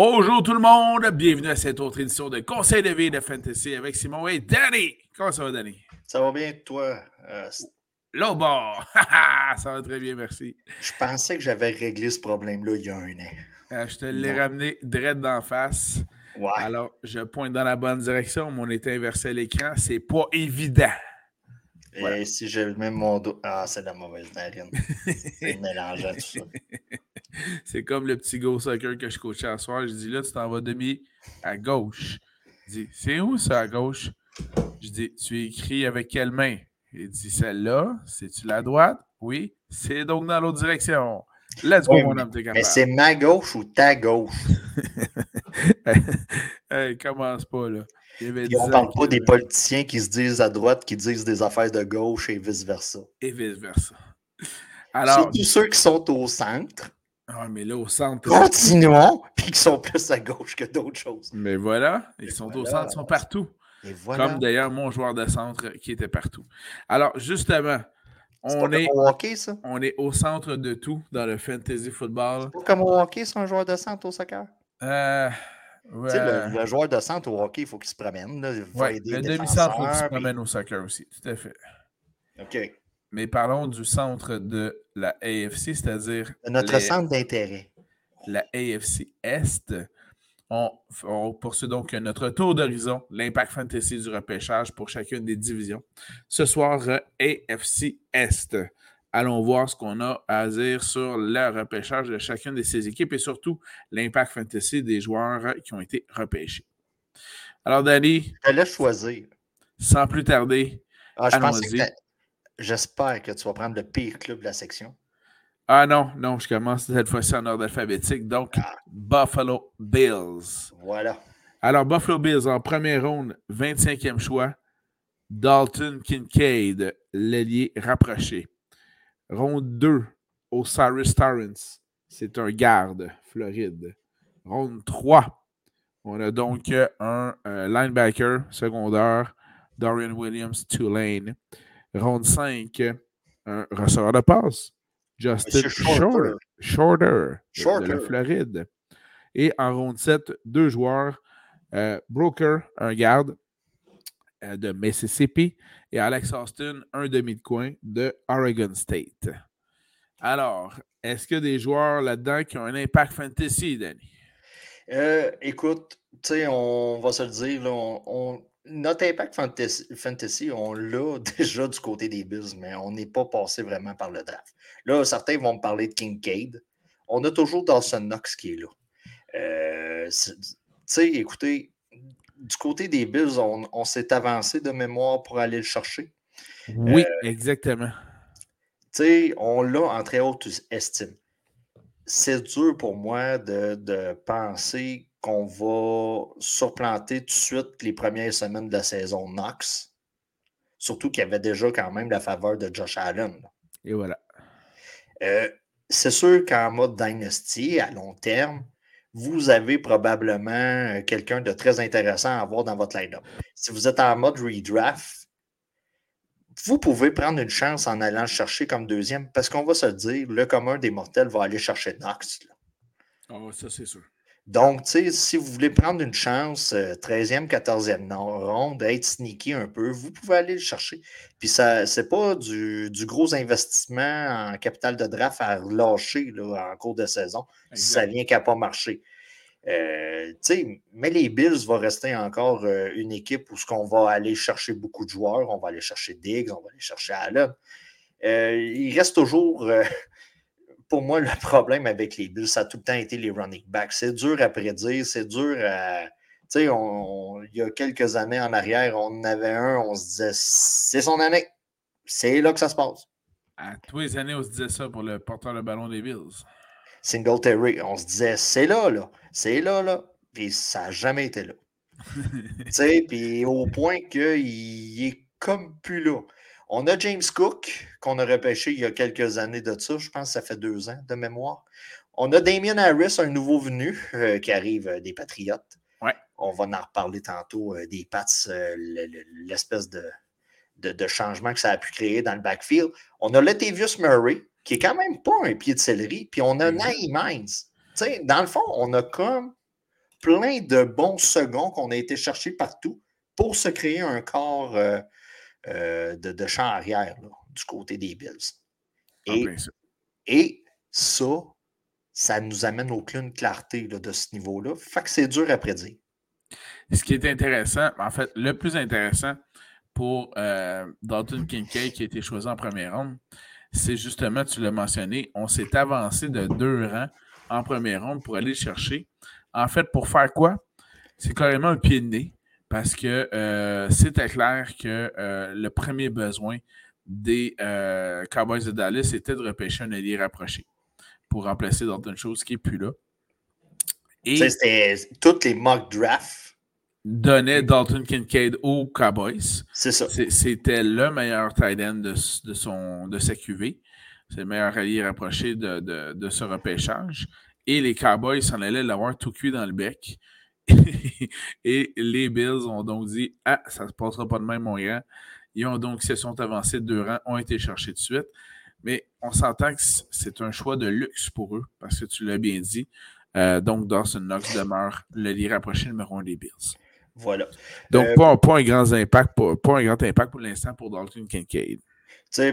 Bonjour tout le monde, bienvenue à cette autre édition de Conseil de vie de Fantasy avec Simon et Danny. Comment ça va, Danny? Ça va bien, toi? Euh, L'autre bord! ça va très bien, merci. je pensais que j'avais réglé ce problème-là il y a un an. Euh, je te l'ai ramené direct d'en face. Ouais. Alors, je pointe dans la bonne direction, mais on est inversé à l'écran. C'est pas évident. Et si je mets mon dos. Ah, c'est de la mauvaise narine. c'est mélangeant tout ça. C'est comme le petit go soccer que je coachais à soir. Je dis là, tu t'en vas demi à gauche. Il dit, c'est où ça à gauche? Je dis, tu écris avec quelle main? Il dit, celle-là, c'est-tu la droite? Oui, c'est donc dans l'autre direction. Let's go, Oui, mon homme, t'es Mais capable. c'est ma gauche ou ta gauche? hey, commence pas, là. Puis on 10 parle pas des politiciens qui se disent à droite, qui disent des affaires de gauche et vice-versa. Et vice-versa. Alors, Surtout ceux qui sont au centre, ah, mais là, au centre. continuons, puis qui sont plus à gauche que d'autres choses. Mais voilà, ils Et sont au centre, ils sont partout. Et voilà. Comme d'ailleurs mon joueur de centre qui était partout. Alors, justement, on est, hockey, ça? on est au centre de tout dans le fantasy football. Pas comme au hockey, c'est un joueur de centre au soccer? Euh, Tu sais, ouais, le, le joueur de centre au hockey, il faut qu'il se promène. Là, il faut ouais, aider le demi-centre, faut qu'il se promène au soccer aussi. Tout à fait. OK. Mais parlons du centre de la AFC, c'est-à-dire Notre les- centre d'intérêt. la AFC Est. On, on poursuit donc notre tour d'horizon, l'impact fantasy du repêchage pour chacune des divisions. Ce soir, euh, AFC Est. Allons voir ce qu'on a à dire sur le repêchage de chacune de ces équipes et surtout l'impact fantasy des joueurs qui ont été repêchés. Alors, Danny, Je te laisse choisir. sans plus tarder, Ah, je que J'espère que tu vas prendre le pire club de la section. ah non, non, je commence cette fois-ci en ordre alphabétique, donc Ah. Buffalo Bills. Voilà. Alors, Buffalo Bills en première ronde, 25e choix. Dalton Kincaid, l'ailier rapproché. Ronde 2, Osiris Torrance. C'est un garde, Floride. Ronde 3, on a donc euh, un euh, linebacker secondaire, Dorian Williams, Tulane. Ronde 5, un receveur de passe, Justin Shorter, Shorter. Shorter, de- de Shorter. la Floride. Et en ronde 7, deux joueurs, euh, Broker, un garde euh, de Mississippi, et Alex Austin, un demi de coin de Oregon State. Alors, est-ce qu'il y a des joueurs là-dedans qui ont un impact fantasy, Danny? Euh, écoute, tu sais, on va se le dire, on, notre impact fantasy, on l'a déjà du côté des Bills, mais on n'est pas passé vraiment par le draft. Là, certains vont me parler de Kincaid. On a toujours Dawson Knox qui est là. Euh, tu sais, écoutez, du côté des Bills, on, on s'est avancé de mémoire pour aller le chercher. Oui, exactement. Tu sais, on l'a en très haute estime. C'est dur pour moi de, de penser qu'on va surplanter tout de suite les premières semaines de la saison Knox. Surtout qu'il y avait déjà quand même la faveur de Josh Allen. Et voilà. Euh, c'est sûr qu'en mode Dynasty, à long terme, vous avez probablement euh, quelqu'un de très intéressant à avoir dans votre line-up. Si vous êtes en mode redraft, vous pouvez prendre une chance en allant chercher comme deuxième, parce qu'on va se dire, le commun des mortels va aller chercher Knox. là. Oh, ça, c'est sûr. Donc, si vous voulez prendre une chance, euh, 13e, 14e non- ronde, être sneaky un peu, vous pouvez aller le chercher. Puis, ça c'est pas du, du gros investissement en capital de draft à relâcher là, en cours de saison si ça vient qu'à pas marcher. Euh, mais les Bills vont rester encore euh, une équipe où ce qu'on va aller chercher beaucoup de joueurs. On va aller chercher Diggs, on va aller chercher Allen. Euh, il reste toujours, euh, pour moi, le problème avec les Bills, ça a tout le temps été les running backs. C'est dur à prédire, c'est dur à. Tu sais, on- il y a quelques années en arrière, on en avait un, on se disait, c'est son année. C'est là que ça se passe. À tous les années, on se disait ça pour le porteur de ballon des Bills. Singletary, on se disait, c'est là, là. C'est là, là. Puis ça n'a jamais été là. Tu sais, puis au point qu'il est comme plus là. On a James Cook, qu'on a repêché il y a quelques années de ça. Je pense que ça fait deux ans de mémoire. On a Damien Harris, un nouveau venu euh, qui arrive euh, des Patriotes. Ouais. On va en reparler tantôt euh, des Pats, euh, le- le- l'espèce de, de, de changement que ça a pu créer dans le backfield. On a Latavius Murray, qui est quand même pas un pied de céleri. Puis on a. Tu sais, dans le fond, on a comme plein de bons seconds qu'on a été chercher partout pour se créer un corps euh, de, champ arrière du côté des Bills. Et, et, ça, ça nous amène aucune clarté de ce niveau-là. Fait que c'est dur à prédire. Ce qui est intéressant, en fait, le plus intéressant pour euh, Dalton Kincaid qui a été choisi en première ronde, c'est justement, tu l'as mentionné, on s'est avancé de deux rangs en première ronde pour aller le chercher. En fait, pour faire quoi? C'est carrément un pied de nez parce que euh, c'était clair que euh, le premier besoin des euh, Cowboys de Dallas était de repêcher un allié rapproché pour remplacer Dalton Chose qui n'est plus là. Et c'était toutes les mock drafts donnait Dalton Kincaid aux Cowboys. C'est ça. C'était le meilleur tight end de, son, de sa QV. C'est le meilleur allié rapproché de, de, ce repêchage. Et les Cowboys s'en allaient l'avoir tout cuit dans le bec. et les Bills ont donc dit Ah, ça ne se passera pas de même, mon gars. Ils ont donc, se sont avancés de deux rangs, ont été cherchés de suite. Mais on s'entend que c'est un choix de luxe pour eux, parce que tu l'as bien dit. Euh, donc, Dawson Knox demeure le lit rapproché numéro un des Bills. Voilà. Donc, euh, pas, un grand impact pas un grand impact pour l'instant pour Dalton Kincaid.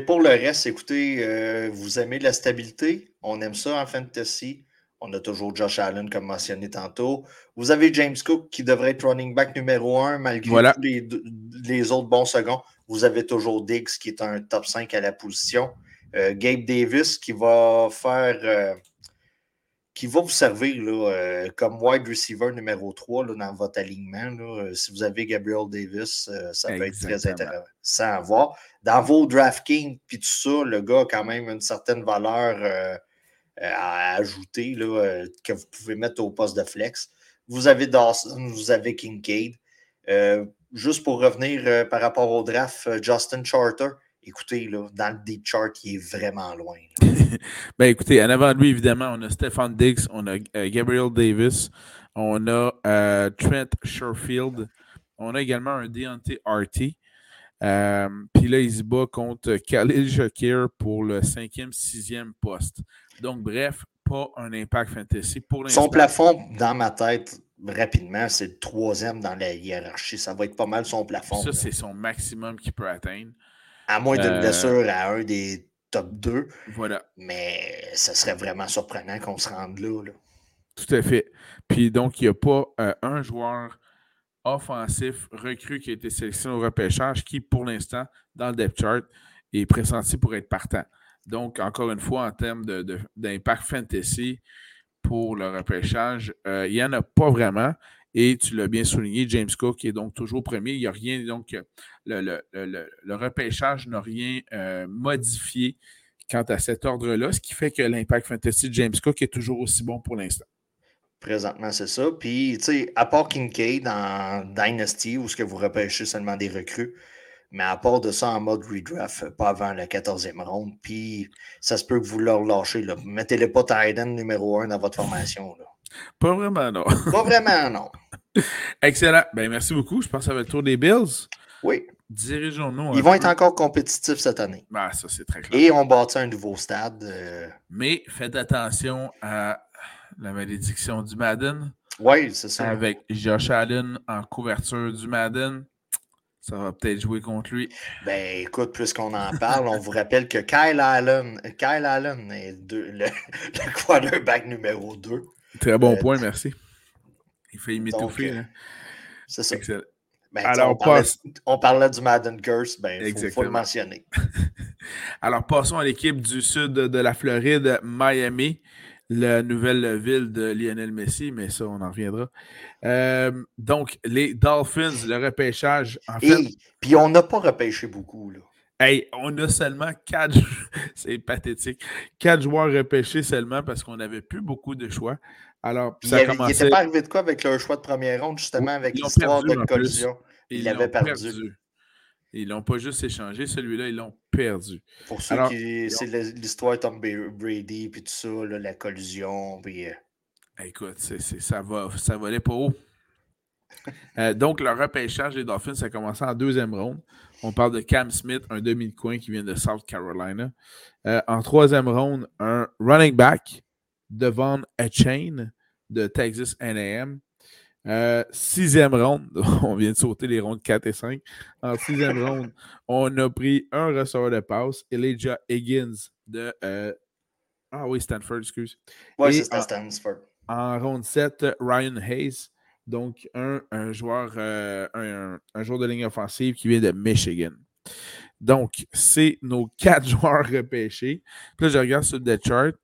pour le reste, écoutez, euh, vous aimez la stabilité, on aime ça en fantasy. On a toujours Josh Allen, comme mentionné tantôt. Vous avez James Cook qui devrait être running back numéro un malgré tous les, autres bons seconds. Vous avez toujours Diggs qui est un top 5 à la position. Euh, Gabe Davis qui va faire qui va vous servir là, euh, comme wide receiver numéro 3 là, dans votre alignement. Là. Euh, si vous avez Gabriel Davis, euh, ça peut être très intéressant à voir. Dans vos DraftKings, puis tout ça, le gars a quand même une certaine valeur à ajouter là, que vous pouvez mettre au poste de flex. Vous avez Dawson, vous avez Kincaid. juste pour revenir par rapport au draft, Justin Charter, écoutez, là, dans le deep chart, il est vraiment loin. ben écoutez, en avant de lui, évidemment, on a Stefan Diggs, on a euh, Gabriel Davis, on a euh, Trent Sherfield, on a également un Deontay. Euh, puis là, il se bat contre Khalil Shakir pour le cinquième, sixième poste. Donc, bref, pas un impact fantasy pour l'instant. Son plafond, dans ma tête, rapidement, c'est le troisième dans la hiérarchie. Ça va être pas mal son plafond. Ça, c'est son maximum qu'il peut atteindre. À moins d'une blessure à un des top 2. Voilà. Mais ce serait vraiment surprenant qu'on se rende là, Tout à fait. Puis donc, il n'y a pas euh, un joueur offensif recru qui a été sélectionné au repêchage qui, pour l'instant, dans le depth chart, est pressenti pour être partant. Donc, encore une fois, en termes d'impact fantasy pour le repêchage, euh, il n'y en a pas vraiment. Et tu l'as bien souligné, James Cook est donc toujours premier. Il n'y a rien, donc le, repêchage n'a rien euh, modifié quant à cet ordre-là, ce qui fait que l'impact fantasy de James Cook est toujours aussi bon pour l'instant. Présentement, c'est ça. Puis, tu sais, à part Kincaid dans Dynasty, où ce que vous repêchez seulement des recrues, mais à part de ça, en mode redraft, pas avant la 14e ronde, puis ça se peut que vous leur lâchez. Mettez-les pas Titan numéro 1 dans votre formation. Là. Pas vraiment, non. Pas vraiment, non. Excellent. Ben, merci beaucoup. Je pense que ça va le tour des Bills. Oui. Dirigeons-nous. Ils vont être encore compétitifs cette année. Ben, ça, c'est très clair. Et on bâtit un nouveau stade. Euh, Mais faites attention à la malédiction du Madden. Oui, c'est ça. Avec Josh Allen en couverture du Madden. Ça va peut-être jouer contre lui. Ben écoute, puisqu'on en parle, on vous rappelle que Kyle Allen, Kyle Allen est le, le quarterback numéro 2 Très bon euh, point, merci. Il fait m'étouffer. Euh, c'est ça. Ben, Alors, on, parlait, on, parlait, du Madden Curse, ben, il faut, le mentionner. Alors, passons à l'équipe du sud de la Floride, Miami, la nouvelle ville de Lionel Messi, mais ça, on en reviendra. Euh, donc, les Dolphins, le repêchage, en fait. puis on n'a pas repêché beaucoup, là. Hey, on a seulement quatre, c'est pathétique, quatre joueurs repêchés seulement parce qu'on n'avait plus beaucoup de choix. Alors, ça il n'était pas arrivé de quoi avec leur choix de première ronde, justement, avec l'histoire de collision. Ils l'avaient perdu. Ils l'ont pas juste échangé, celui-là, ils l'ont perdu. Pour ceux qui. C'est l'histoire Tom Brady, puis tout ça, la collusion. Puis... Écoute, ça, va, ça volait pas haut. Euh, donc, le repêchage des Dolphins, ça a commencé en deuxième ronde. On parle de Cam Smith, un demi de coin qui vient de South Carolina. Euh, en troisième ronde, un running back, Devon Chain de Texas AM. Euh, sixième ronde, on vient de sauter les rondes 4 et 5. En sixième ronde, on a pris un receveur de passe, Elijah Higgins de. Ah oui, Stanford, excuse. Oui, c'est Stanford. En, ronde 7, Ryan Hayes, donc un, joueur, euh, un, un, joueur de ligne offensive qui vient de Michigan. Donc, c'est nos quatre joueurs repêchés. Puis là, je regarde sur le chart.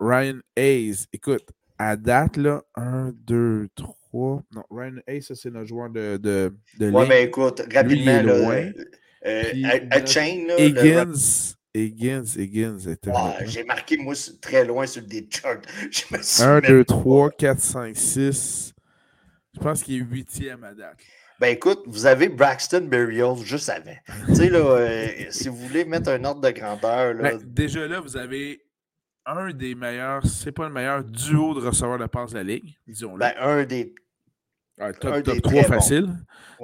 Ryan Hayes, écoute, à date, là, 1, 2, 3. Non, Ryan Hayes, ça, c'est notre joueur de, de, de Ouais, mais écoute, rapidement, là, euh, euh à, chain, là, Higgins, Higgins, Higgins. Ah, J'ai marqué, moi, très loin sur le chart. 1, 2, 3, 4, 5, 6. Je pense qu'il est huitième à date. Ben écoute, vous avez Braxton Berrios juste avant. tu sais, là, euh, si vous voulez mettre un ordre de grandeur. Là... Ben, déjà là, vous avez un des meilleurs, c'est pas le meilleur duo de receveurs de passe de la ligue, disons-le. Ben, un des. top, top 3 facile.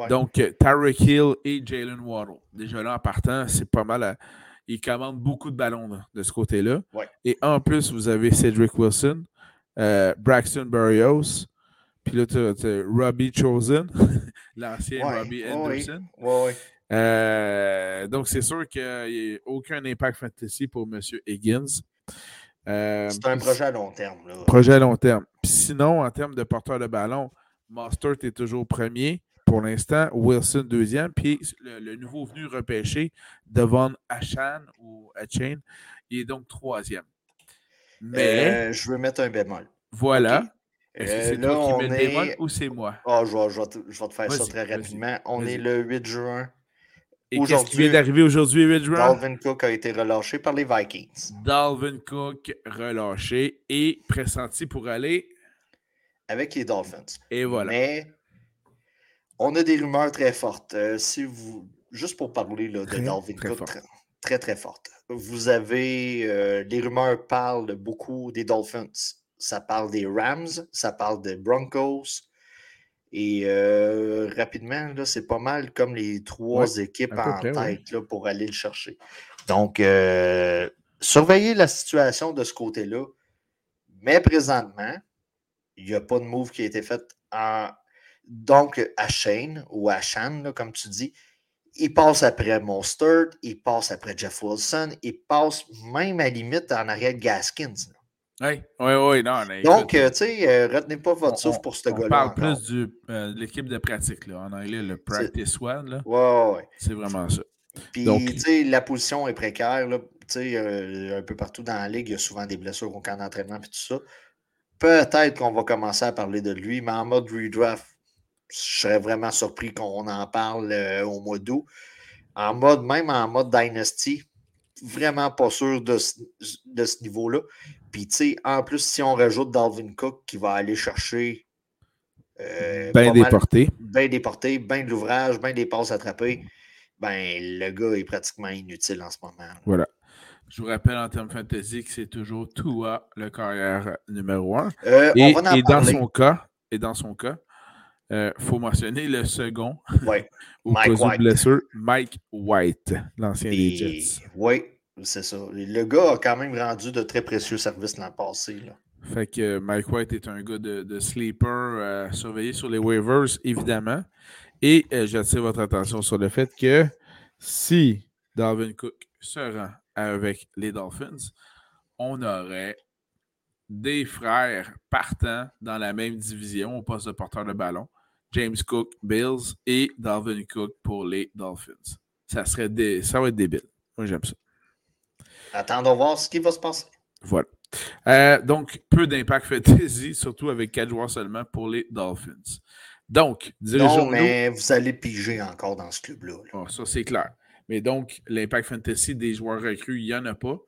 Donc, euh, Tyreek Hill et Jalen Waddle. Déjà là, en partant, c'est pas mal. Ils commandent beaucoup de ballons de ce côté-là. Et en plus, vous avez Cedric Wilson, euh, Braxton Berrios, puis là, tu as, Robbie Chosen, l'ancien Robbie Anderson. Euh, donc, c'est sûr qu'il n'y a aucun impact fantasy pour M. Higgins. Euh, c'est un projet à long terme. Projet à long terme. sinon, en termes de porteur de ballon, Mostert est toujours premier pour l'instant, Wilson deuxième, puis le, nouveau venu repêché, Devon Achan ou Achan, il est donc troisième. Mais. Euh, je veux mettre un bémol. Voilà. Est-ce que c'est toi qui mets le bémol ou c'est moi? Oh, je, vais, je, vais te, faire ça très rapidement. On est le 8 juin et qu'est-ce qui vient d'arriver aujourd'hui, 8 juin? Dalvin Cook a été relâché par les Vikings. Dalvin Cook relâché et pressenti pour aller avec les Dolphins. Et voilà. Mais on a des rumeurs très fortes. Euh, si vous, juste pour parler de Dalvin Cook, très, très, fortes. Vous avez euh, les rumeurs parlent beaucoup des Dolphins. Ça parle des Rams, ça parle des Broncos, et euh, rapidement, c'est pas mal comme les trois équipes en tête pour aller le chercher. Donc, euh, surveillez la situation de ce côté-là. Mais présentement, il n'y a pas de move qui a été fait en. Donc, à Shane ou à Shan, comme tu dis, il passe après Mostert, il passe après Jeff Wilson, il passe même à limite en arrière de Gaskins. Oui, oui, oui. Non, Donc, euh, tu sais, euh, retenez pas votre souffle pour ce gars-là. On parle plus euh, de l'équipe de pratique, là, en anglais, le practice one. Là. Ouais, ouais. C'est vraiment ça. Puis, tu sais, la position est précaire. Là, sais, un peu partout dans la ligue, il y a souvent des blessures au camp d'entraînement et tout ça. Peut-être qu'on va commencer à parler de lui, mais en mode redraft, je serais vraiment surpris qu'on en parle au mois d'août. En mode, même en mode Dynasty, vraiment pas sûr de, de ce niveau-là. Puis, tu sais, en plus, si on rajoute Dalvin Cook qui va aller chercher. Euh, bien déporté. Bien déporté, bien de l'ouvrage, bien des passes attrapées, ben le gars est pratiquement inutile en ce moment. Voilà. Je vous rappelle en termes fantasy que c'est toujours Tua, le carrière numéro un. Euh, et, dans son cas, et dans son cas, il euh, faut mentionner le second. Ouais. Mike White. Mike White, l'ancien des Jets. Oui, c'est ça. Le gars a quand même rendu de très précieux services l'an passé. Là. Fait que Mike White est un gars de, sleeper à surveiller sur les waivers, évidemment. Et euh, j'attire votre attention sur le fait que si Dalvin Cook se rend avec les Dolphins, on aurait des frères partant dans la même division au poste de porteur de ballon. James Cook, Bills et Dalvin Cook pour les Dolphins. Ça serait des... ça va être débile. Moi, j'aime ça. Attendons voir ce qui va se passer. Voilà. Euh, donc, peu d'impact fantasy, surtout avec quatre joueurs seulement pour les Dolphins. Donc, Non, mais vous allez piger encore dans ce club-là. Ah, ça, c'est clair. Mais donc, l'impact fantasy des joueurs recrues, il n'y en a pas.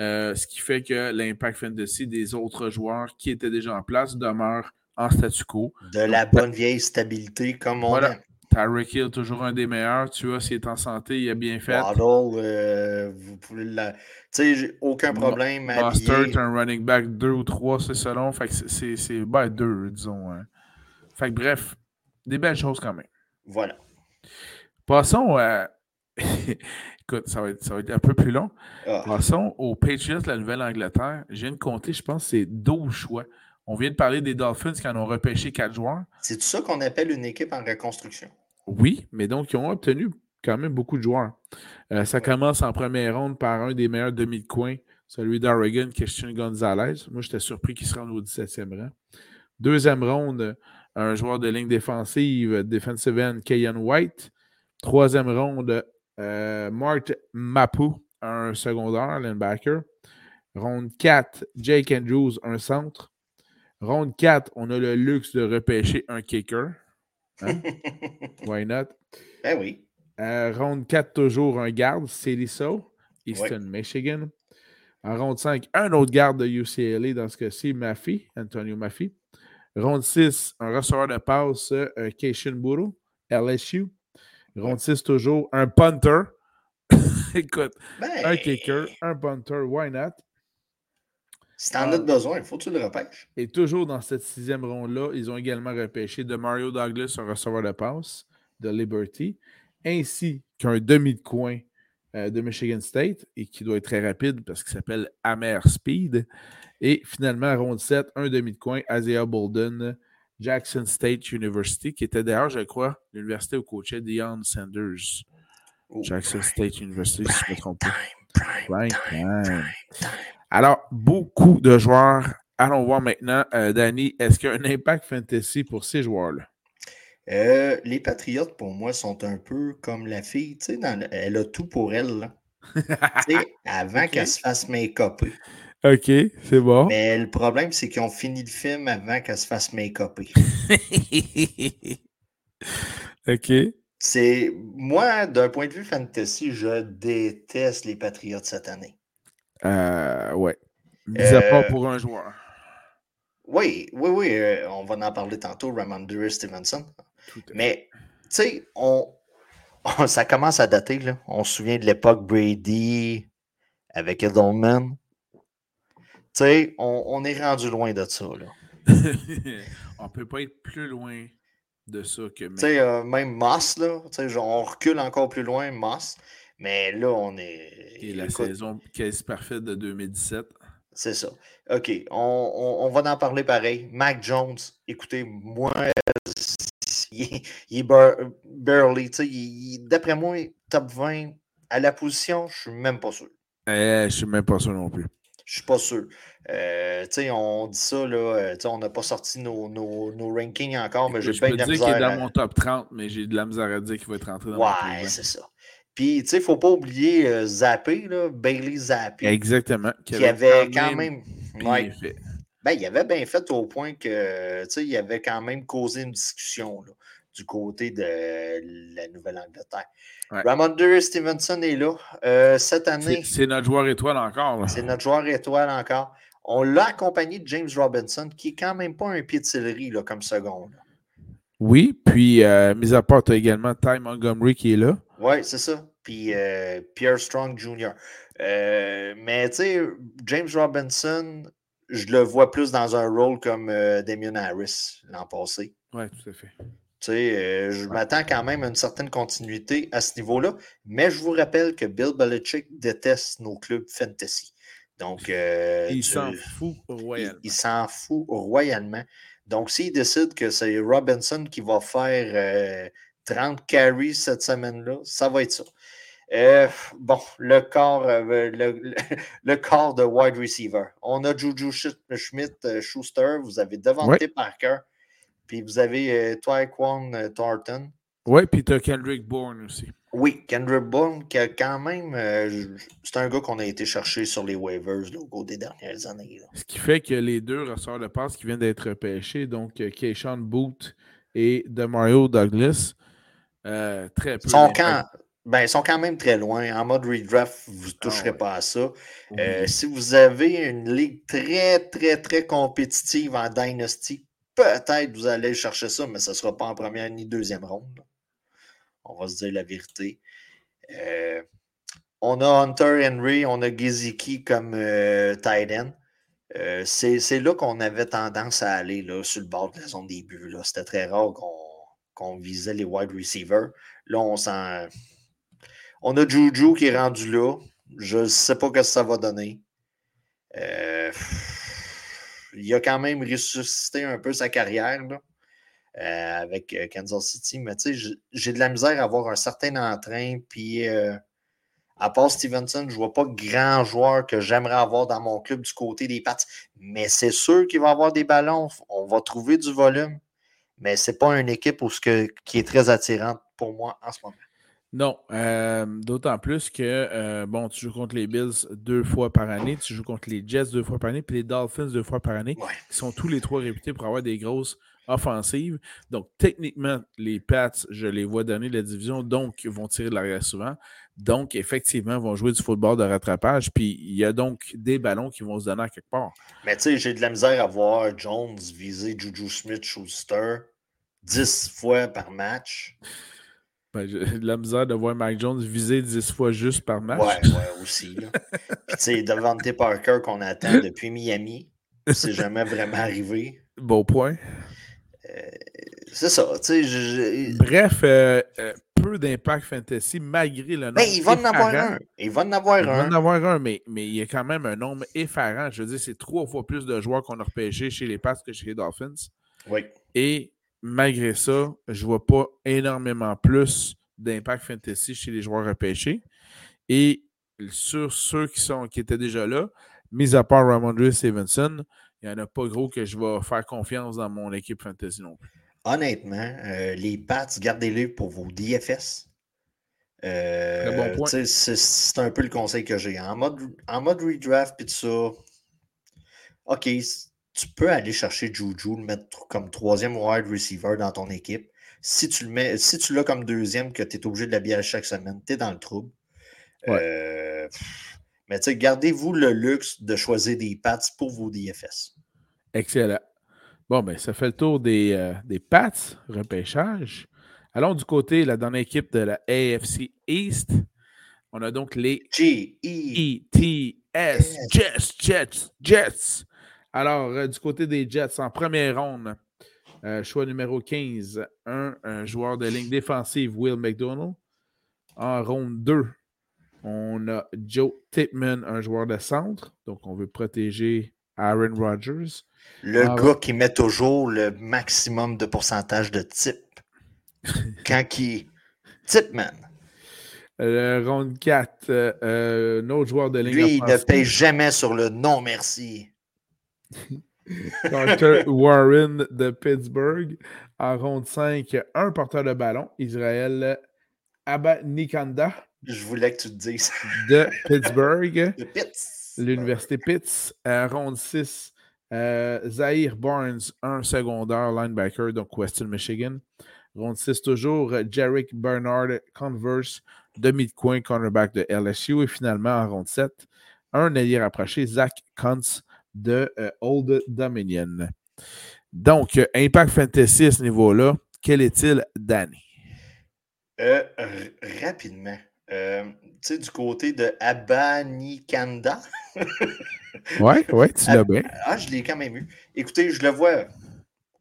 Euh, ce qui fait que l'impact fantasy des autres joueurs qui étaient déjà en place demeure en statu quo. De la bonne vieille stabilité, comme on voilà. Tyreek Hill, toujours un des meilleurs. Tu vois, s'il est en santé, il a bien fait. Waddle, euh, vous pouvez la. Tu sais, j'ai aucun problème. Mustard, un running back 2 ou 3, c'est selon. Fait que c'est. c'est ben, 2, disons. Hein. Fait que bref, des belles choses quand même. Voilà. Passons à. Écoute, ça va, être, ça va, être, un peu plus long. Ah. Passons aux Patriots de la Nouvelle-Angleterre. Je viens de compter, je pense, c'est 12 choix On vient de parler des Dolphins qui en ont repêché quatre joueurs. C'est ça qu'on appelle une équipe en reconstruction. Oui, mais donc ils ont obtenu quand même beaucoup de joueurs. Euh, ça commence en première ronde par un des meilleurs demi de coin, celui d'Oregon, Christian Gonzalez. Moi, j'étais surpris qu'il se rende au 17e rang. Deuxième ronde, un joueur de ligne défensive, defensive end, Kayan White. Troisième ronde, euh, Mark Mapu, un secondaire, linebacker. Ronde 4, Jake Andrews, un centre. Ronde 4, on a le luxe de repêcher un kicker. Hein? Why not? Ben oui. Euh, ronde 4, toujours un garde, Celiso, Eastern Michigan. En ronde 5, un autre garde de UCLA, dans ce cas-ci, Maffey, Antonio Maffey. Ronde 6, un receveur de passe, euh, Keishin Buru, LSU. Ronde 6, toujours un punter. Écoute, un Ben, kicker, un punter, why not? Si t'en as besoin, il faut que tu le repêches. Et toujours dans cette sixième ronde-là, ils ont également repêché de Mario Douglas, un receveur de passe de Liberty, ainsi qu'un demi de coin euh, de Michigan State, et qui doit être très rapide parce qu'il s'appelle Amer Speed. Et finalement, ronde 7, un demi de coin, Isaiah Bolden, Jackson State University, qui était d'ailleurs, je crois, l'université où coachait Deion Sanders. Oh, Jackson prime, State University, si je ne me trompe pas. Prime, Alors, beaucoup de joueurs. Allons voir maintenant, euh, Danny, est-ce qu'il y a un impact fantasy pour ces joueurs-là? Euh, les Patriotes, pour moi, sont un peu comme la fille. Tu sais, dans elle a tout pour elle. là. Avant qu'elle se fasse make-upper. OK, c'est bon. Mais le problème, c'est qu'ils ont fini le film avant qu'elle se fasse make-upper. OK. C'est moi, d'un point de vue fantasy, je déteste les Patriotes cette année. Euh, ouais. Mis à part Euh, pour un joueur. Oui, oui, oui, euh, on va en parler tantôt, Ramondre Stevenson. Mais, tu sais, on, on- ça commence à dater, là. On se souvient de l'époque Brady avec Edelman. Tu sais, on, on est rendu loin de ça, là. on peut pas être plus loin de ça que Tu sais, euh, même Moss, là, tu sais, genre, on recule encore plus loin, Moss. Mais là, on est. Et la écoute, saison quasi parfaite de 2017. C'est ça. OK, on, on- on va en parler pareil. Mac Jones, écoutez, moi, il est, il est bar- barely, d'après moi, top 20 à la position, je suis même pas sûr. Eh, je suis même pas sûr non plus. Je suis pas sûr. Euh, on dit ça, là, euh, on n'a pas sorti nos, nos- nos rankings encore, mais j'ai je bien peux dire qu'il est dans à- mon top 30, mais j'ai de la misère à dire qu'il va être rentré dans mon top Ouais, 20. c'est ça. Puis, tu sais, il ne faut pas oublier euh, Zappé, là, Bailey Zappé, Exactement. qui avait quand même. bien ouais, fait. Ben, il avait bien fait au point que, tu sais, il avait quand même causé une discussion là, du côté de la Nouvelle-Angleterre. Ouais. Ramondre Stevenson est là. Euh, cette année, c'est notre joueur étoile encore. c'est notre joueur étoile encore. On l'a accompagné de James Robinson, qui est quand même pas un pied de céleri là, comme second. là. Oui, puis, euh, mis à part, tu as également Ty Montgomery qui est là. Oui, c'est ça. Puis euh, Pierre Strong Jr. Euh, mais tu sais, James Robinson, je le vois plus dans un rôle comme Damien Harris l'an passé. Oui, tout à fait. Tu sais, je m'attends quand même à une certaine continuité à ce niveau-là. Mais je vous rappelle que Bill Belichick déteste nos clubs fantasy. Donc, Il s'en fout il, royalement. il s'en fout royalement. Donc, s'il décide que c'est Robinson qui va faire euh, 30 carries cette semaine-là, ça va être ça. Euh, bon, le corps, euh, le, corps de wide receiver. On a Juju Sch- Schmidt, euh, Schuster, vous avez Devante. Parker, puis vous avez euh, Thornton. Oui, puis tu as Kendrick Bourne aussi. Oui, Kendrick Bourne, qui a quand même. euh, c'est un gars qu'on a été chercher sur les waivers là, au cours des dernières années. là. Ce qui fait que les deux ressorts de passe qui viennent d'être repêchés, donc euh, Keishon Booth et Demario Douglas, euh, très peu. Sont, quand, ben, ils sont quand même très loin. En mode redraft, vous ne toucherez ouais. pas à ça. Oui. Euh, si vous avez une ligue très, très, très compétitive en Dynasty, peut-être vous allez chercher ça, mais ce ne sera pas en première ni deuxième ronde. On va se dire la vérité. Euh, on a Hunter Henry, on a Giziki comme euh, tight end. Euh, c'est là qu'on avait tendance à aller là, sur le bord de la zone des buts. C'était très rare qu'on visait les wide receivers. Là, on s'en. On a Juju qui est rendu là. Je ne sais pas ce que ça va donner. Il a quand même ressuscité un peu sa carrière euh, avec euh, Kansas City. Mais tu sais, j'ai de la misère à avoir un certain entrain. Puis à part Stevenson, je ne vois pas grand joueur que j'aimerais avoir dans mon club du côté des Pats. Mais c'est sûr qu'il va avoir des ballons. On va trouver du volume. Mais ce n'est pas une équipe qui est très attirante pour moi en ce moment. Non, euh, d'autant plus que, euh, bon, tu joues contre les Bills deux fois par année, tu joues contre les Jets deux fois par année, puis les Dolphins deux fois par année, qui sont tous les trois réputés pour avoir des grosses offensives. Donc, techniquement, les Pats, je les vois donner la division, donc vont tirer de l'arrière souvent. Donc, effectivement, vont jouer du football de rattrapage, puis il y a donc des ballons qui vont se donner à quelque part. Mais tu sais, j'ai de la misère à voir Jones viser Juju Smith-Schuster dix fois par match. Ben, j'ai de la misère de voir Mike Jones viser 10 fois juste par match. Ouais, ouais, aussi. Puis, tu sais, Devante Parker qu'on attend depuis Miami, c'est jamais vraiment arrivé. Bon point. Euh, c'est ça, tu sais. Bref, euh, euh, peu d'impact fantasy malgré le nombre. Mais il va en avoir un. Il va en avoir un. Il va en avoir un, mais, mais il y a quand même un nombre effarant. Je veux dire, c'est trois fois plus de joueurs qu'on a repêchés chez les Pats que chez les Dolphins. Oui. Et malgré ça, je ne vois pas énormément plus d'impact fantasy chez les joueurs repêchés. Et sur ceux qui, sont, qui étaient déjà là, mis à part Ramondre Stevenson, il n'y en a pas gros que je vais faire confiance dans mon équipe fantasy non plus. Honnêtement, euh, les Pats, gardez-les pour vos DFS. Euh, c'est un peu le conseil que j'ai. En mode, en mode redraft, puis tout ça, OK, tu peux aller chercher Juju, le mettre comme troisième wide receiver dans ton équipe. Si tu le mets, si tu l'as comme deuxième, que tu es obligé de l'habiller chaque semaine, tu es dans le trouble. Euh, mais tu sais, gardez-vous le luxe de choisir des Pats pour vos DFS. Excellent. Bon, ben, ça fait le tour des, euh, des Pats, repêchage. Allons du côté, la dernière équipe de la AFC East. On a donc les G-E-T-S, Jets, Jets, Jets. Alors, euh, du côté des Jets, en première ronde, euh, choix numéro 15, un, joueur de ligne défensive, Will McDonald. En ronde 2, on a Joe Tipman, un joueur de centre. Donc, on veut protéger Aaron Rodgers. Le gars qui met toujours le maximum de pourcentage de type. Quand qui? Tipman. Euh, ronde 4, un autre joueur de ligne. Lui, il ne paye jamais sur le non merci. Carter Warren de Pittsburgh. En ronde 5, un porteur de ballon, Israël Abanikanda. Je voulais que tu te dises. De Pittsburgh. de Pitts. L'Université Pitts. En ronde 6, euh, Zahir Barnes, un secondaire linebacker, donc Western Michigan. Ronde 6 toujours, Jarek Bernard Converse, demi de coin, cornerback de LSU. Et finalement, en ronde 7, un allié rapproché, Zach Kuntz de euh, Old Dominion. Donc, euh, Impact Fantasy à ce niveau-là, quel est-il, Danny? Euh, tu sais, du côté de Abanikanda? oui, ouais, tu l'as bien. Ah, je l'ai quand même eu. Écoutez, je le vois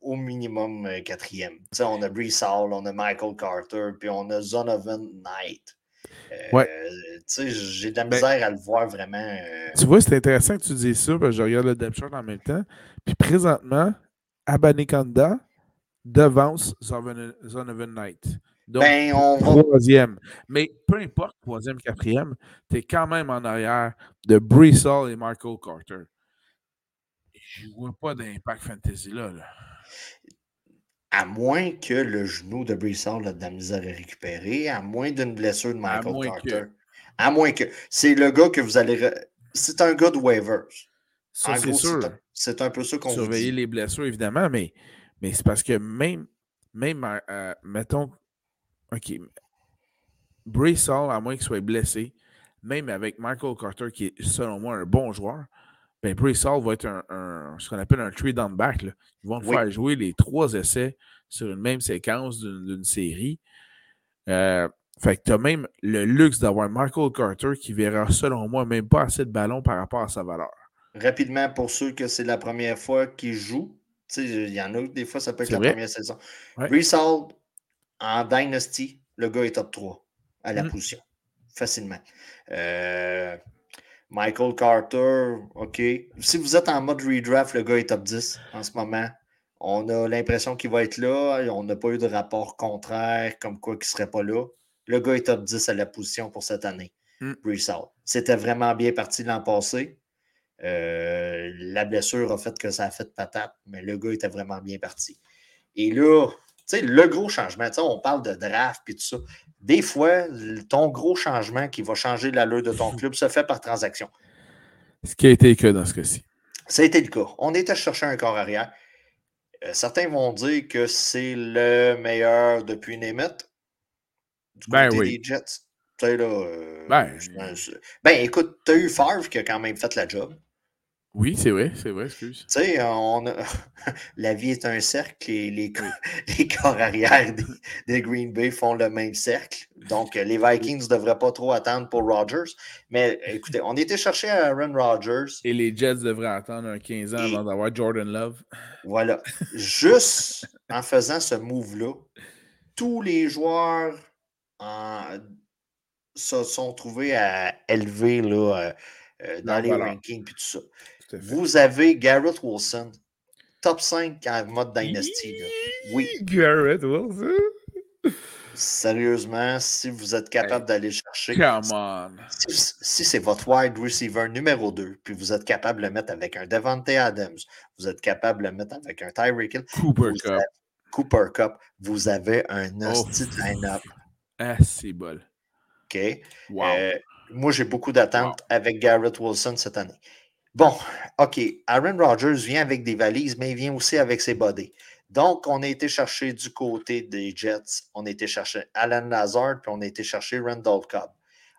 au minimum quatrième. Tu sais, on a Brees Hall, on a Michael Carter, puis on a Zonovan Knight. Ouais. J'ai de la ben misère à le voir vraiment. Euh, tu vois, c'est intéressant que tu dises ça, parce que je regarde le depth chart en même temps. Puis présentement, Abanikanda devance Zonovan Knight. Donc, ben, on troisième. Mais peu importe, troisième, quatrième, tu es quand même en arrière de Hall et Michael Carter. Je ne vois pas d'impact fantasy là. là. À moins que le genou de Brissard a de la misère à récupérer, à moins d'une blessure de Michael Carter. À moins que. C'est le gars que vous allez. C'est un gars de waivers. Ça, c'est sûr. C'est un, peu ça qu'on Surveiller les blessures, évidemment, mais, mais c'est parce que même, même euh, mettons, OK, Brissard, à moins qu'il soit blessé, même avec Michael Carter, qui est selon moi un bon joueur, ben Brace va être un, ce qu'on appelle un tree down back. Ils vont le faire jouer les trois essais sur une même séquence d'une série. Euh, fait que tu as même le luxe d'avoir Michael Carter qui verra, selon moi, même pas assez de ballons par rapport à sa valeur. Rapidement, pour ceux que c'est la première fois qu'ils jouent, il y en a des fois, ça peut être la première saison. Ouais. En Dynasty, le gars est top 3 à la mm. position. Facilement. Euh, Michael Carter, OK. Si vous êtes en mode redraft, le gars est top 10 en ce moment. On a l'impression qu'il va être là. On n'a pas eu de rapport contraire comme quoi qu'il ne serait pas là. Le gars est top 10 à la position pour cette année. Mm. C'était vraiment bien parti l'an passé. Euh, la blessure a fait que ça a fait patate, mais le gars était vraiment bien parti. Et là, sais, le gros changement, on parle de draft et tout ça. Des fois, ton gros changement qui va changer l'allure de ton club se fait par transaction. Ce qui a été le cas dans ce cas-ci. Ça a été le cas. On était chercher un corps arrière. Euh, certains vont dire que c'est le meilleur depuis Nemeth. Du ben oui. des Jets. Tu sais, là, euh, Ben, ben, écoute, tu as eu Favre qui a quand même fait la job. Oui, c'est vrai, c'est vrai, excuse. Tu sais, on a- la vie est un cercle et les, co- les corps arrière des, des Green Bay font le même cercle. Donc, euh, les Vikings ne devraient pas trop attendre pour Rodgers. Mais écoutez, on était chercher Aaron Rodgers. Et les Jets devraient attendre un 15 ans Et- avant d'avoir Jordan Love. Voilà. Juste en faisant ce move-là, tous les joueurs en- se sont trouvés à élever là, euh, euh, dans les rankings et tout ça. Vous avez Garrett Wilson, top 5 en mode Dynasty. là. Oui, Garrett Wilson. sérieusement, si vous êtes capable d'aller le chercher, Come on. si, si c'est votre wide receiver numéro 2, puis vous êtes capable de le mettre avec un Devante Adams, vous êtes capable de le mettre avec un Tyreek Hill, Cooper Cup. avez- Cooper Cup, vous avez un Oh. hostie de line-up. Ah, c'est bol. OK? Wow. Euh, moi, j'ai beaucoup d'attentes avec Garrett Wilson cette année. Bon, OK. Aaron Rodgers vient avec des valises, mais il vient aussi avec ses bodies. Donc, on a été chercher du côté des Jets, on a été chercher Alan Lazard, puis on a été chercher Randall Cobb.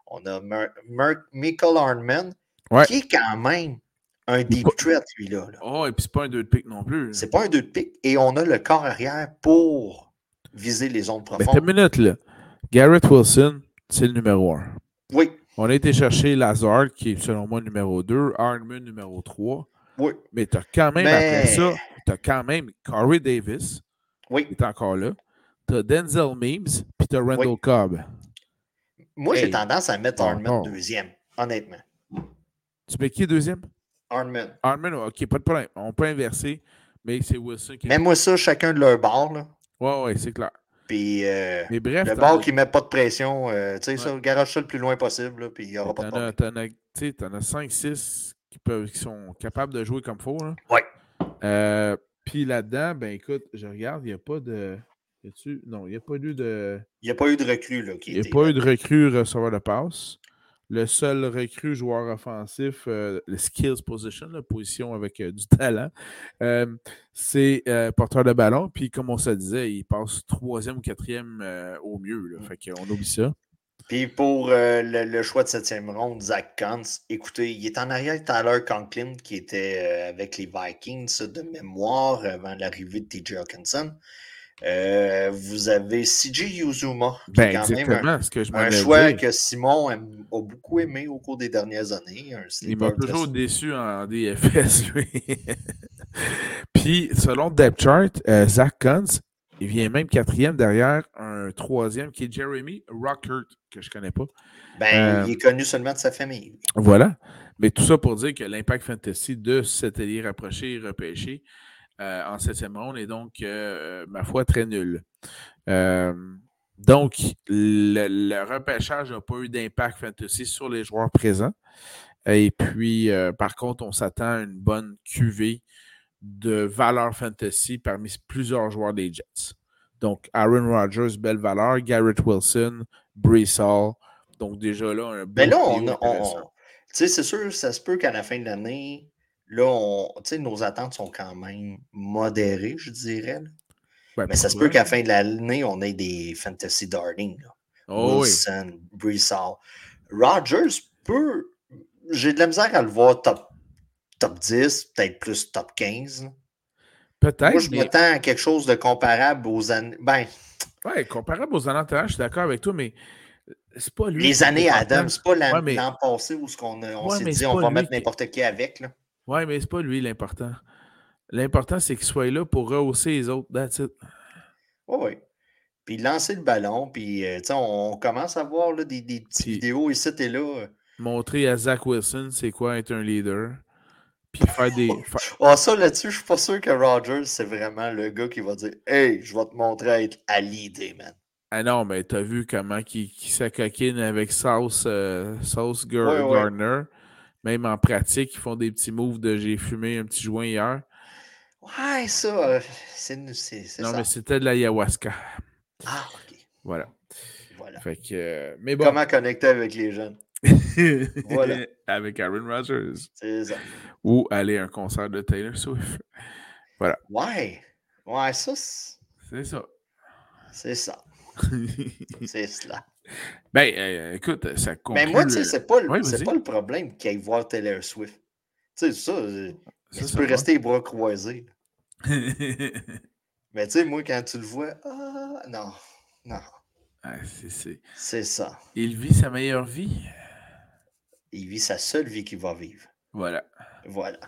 On a Mer- Mer- Michael Ouais. qui est quand même un deep threat, lui-là. là. Oh, et puis c'est pas un 2 de pick non plus. C'est pas un deux de pique. Et on a le corps arrière pour viser les zones Mais t'as profondes. une minute là. Garrett Wilson, c'est le numéro 1. Oui, On a été chercher Lazard, qui est selon moi numéro 2, Hardman numéro 3. oui, Mais t'as quand même, Mais- après ça, t'as quand même Corey Davis, oui. qui est encore là. T'as Denzel Memes, puis t'as Randall Oui. Cobb. Moi, j'ai tendance à mettre Oh, Hardman oh. deuxième, honnêtement. Tu mets qui deuxième? Hardman. Hardman, ok, pas de problème. On peut inverser, mais c'est Wilson qui est. Mets-moi ça chacun de leur bord, là. Ouais, ouais, c'est clair. Puis euh, Mais bref, le bord qui met pas de pression, euh, tu sais, ça, garage ça le plus loin possible, là, puis il n'y aura pas de problème. t'en as, as 5-6 qui, peuvent, qui sont capables de jouer comme faut. Là. Ouais. Euh, Puis là-dedans, ben écoute, je regarde, il n'y a pas de. y Non, il n'y a pas eu de. Il n'y a pas eu de recrue, là, Il n'y a pas eu de recrue receveur de passe. Le seul recrue joueur offensif, euh, le skills position, la position avec euh, du talent, euh, c'est porteur de ballon. Puis comme on se disait, il passe troisième ou quatrième au mieux. Fait qu'on oublie ça. Puis pour le, choix de septième ronde, Zach Kantz, écoutez, il est en arrière de Tyler Conklin, qui était avec les Vikings de mémoire avant l'arrivée de TJ Hawkinson. Euh, vous avez CJ Uzuma, qui Ben est quand même un, que je choix que Simon aime- a beaucoup aimé au cours des dernières années. Il m'a toujours déçu en DFS, lui. Puis, selon Depth Chart, euh, Zach Kuntz, il vient même quatrième derrière un troisième qui est Jeremy Rockert, que je connais pas. Ben, Euh, il est connu seulement de sa famille. Voilà. Mais tout ça pour dire que l'impact fantasy de cet allié rapproché et repêché euh, en septième ronde est donc, euh, ma foi, très nul. Euh, donc, le, le repêchage n'a pas eu d'impact fantasy sur les joueurs présents. Et puis, euh, par contre, on s'attend à une bonne cuvée de valeur fantasy parmi plusieurs joueurs des Jets. Donc, Aaron Rodgers, belle valeur. Garrett Wilson, Brees Hall. Donc, déjà là, un bon Mais là, on, on- intéressant. on- tu sais, c'est sûr, ça se peut qu'à la fin de l'année, là, on, tu sais, nos attentes sont quand même modérées, je dirais. Ben, Mais ça se peut qu'à la fin de l'année, on ait des fantasy darling. Oh, oui. Wilson, Hall. Rodgers peut. J'ai de la misère à le voir top, top 10, peut-être plus top 15. là. Peut-être. Moi, je mais- m'attends à quelque chose de comparable aux années. Ben, Ouais, comparable aux années antérieures, je suis d'accord avec toi, mais c'est pas lui. les années. Adams, c'est pas l'an Ouais, mais- passé où ce on Ouais, s'est dit on va mettre n'importe qui avec. Là. Ouais, mais c'est pas lui l'important. L'important, c'est qu'il soit là pour rehausser les autres. That's it. Oui, oui. Puis lancer le ballon, puis euh, tu sais, on, on commence à voir là, des, des petites Puis- vidéos ici et là. montrer à Zach Wilson c'est quoi être un leader. Puis faire des. Oh, ça là-dessus, je suis pas sûr que Rogers, c'est vraiment le gars qui va dire Hey, je vais te montrer à être à l'idée, man. Ah non, mais t'as vu comment il, s'acoquine avec Sauce, euh, Sauce Gardner? Même en pratique, ils font des petits moves de j'ai fumé un petit joint hier. Ouais, ça, euh, c'est ça. Non, mais c'était de l'ayahuasca. Ah, ok. Voilà. Voilà. Fait que, euh, mais bon. Comment connecter avec les jeunes? voilà. Avec Aaron Rodgers. C'est ça. Ou aller à un concert de Taylor Swift. Voilà. Ouais. Ouais, ça. C'est ça. C'est ça. C'est cela. Ben, euh, écoute, ça conclut... Mais moi, tu sais, c'est pas, le, pas le problème qu'il aille voir Taylor Swift. Tu sais, ça, euh, ça tu peux rester les bras croisés. Mais tu sais, moi, quand tu le vois, ah, non, non. Ah, c'est ça. Il vit sa meilleure vie. Il vit sa seule vie qu'il va vivre. Voilà. Voilà.